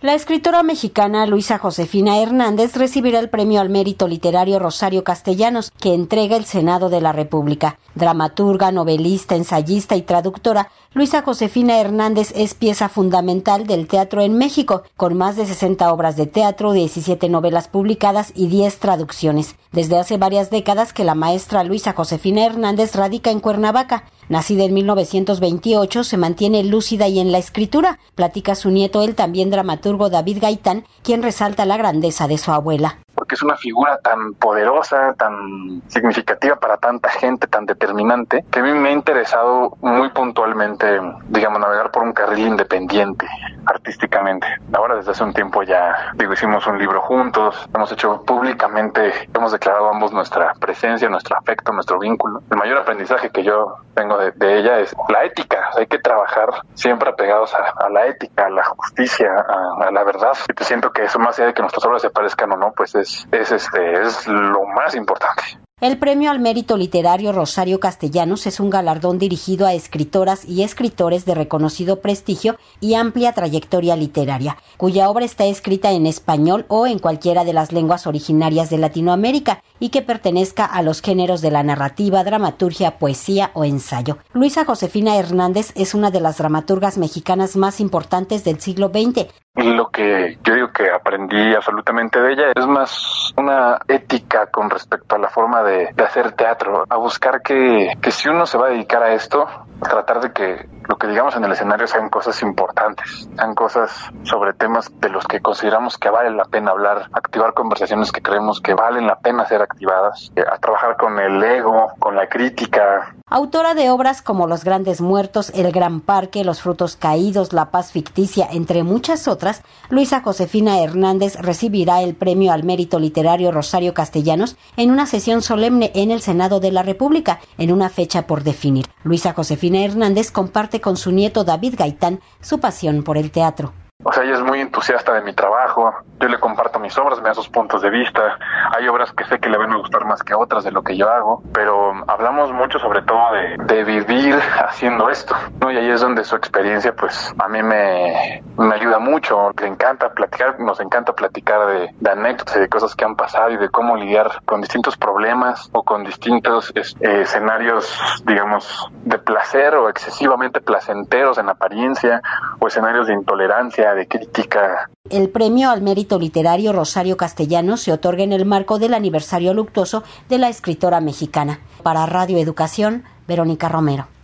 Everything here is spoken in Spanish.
La escritora mexicana Luisa Josefina Hernández recibirá el premio al mérito literario Rosario Castellanos que entrega el Senado de la República. Dramaturga, novelista, ensayista y traductora, Luisa Josefina Hernández es pieza fundamental del teatro en México, con más de 60 obras de teatro, 17 novelas publicadas y 10 traducciones. Desde hace varias décadas que la maestra Luisa Josefina Hernández radica en Cuernavaca. Nacida en 1928, se mantiene lúcida y en la escritura. Platica su nieto, el también dramaturgo David Gaitán, quien resalta la grandeza de su abuela porque es una figura tan poderosa, tan significativa para tanta gente, tan determinante, que a mí me ha interesado muy puntualmente, digamos, navegar por un carril independiente artísticamente. Ahora desde hace un tiempo ya, digo, hicimos un libro juntos, hemos hecho públicamente, hemos declarado ambos nuestra presencia, nuestro afecto, nuestro vínculo. El mayor aprendizaje que yo tengo de, ella es la ética. Hay que trabajar siempre apegados a, la ética, a la justicia, a, la verdad. Y te siento que eso más allá de que nuestras obras se parezcan o no, pues es, es, este, es lo más importante. El Premio al Mérito Literario Rosario Castellanos es un galardón dirigido a escritoras y escritores de reconocido prestigio y amplia trayectoria literaria, cuya obra está escrita en español o en cualquiera de las lenguas originarias de Latinoamérica y que pertenezca a los géneros de la narrativa, dramaturgia, poesía o ensayo. Luisa Josefina Hernández es una de las dramaturgas mexicanas más importantes del siglo XX. Lo que yo digo que aprendí absolutamente de ella es más una ética con respecto a la forma de, hacer teatro, a buscar que, que si uno se va a dedicar a esto, tratar de que lo que digamos en el escenario sean cosas importantes, sean cosas sobre temas de los que consideramos que vale la pena hablar, activar conversaciones que creemos que valen la pena ser activadas, eh, a trabajar con el ego, con la crítica. Autora de obras como Los Grandes Muertos, El Gran Parque, Los Frutos Caídos, La Paz Ficticia, entre muchas otras, Luisa Josefina Hernández recibirá el Premio al Mérito Literario Rosario Castellanos en una sesión solemne en el Senado de la República, en una fecha por definir. Luisa Josefina Hernández comparte con su nieto David Gaitán su pasión por el teatro. O sea, ella es muy entusiasta de mi trabajo, yo le comparto mis obras, me da sus puntos de vista, hay obras que sé que le van a gustar más que otras de lo que yo hago, pero hablamos mucho sobre todo de, vivir haciendo esto, ¿no? Y ahí es donde su experiencia, pues, a mí me, me ayuda mucho, le encanta platicar, nos encanta platicar de, de, anécdotas y de cosas que han pasado y de cómo lidiar con distintos problemas o con distintos eh, escenarios, digamos, de placer o excesivamente placenteros en apariencia o escenarios de intolerancia de crítica. El premio al mérito literario Rosario Castellano se otorga en el marco del aniversario luctuoso de la escritora mexicana. Para Radio Educación, Verónica Romero.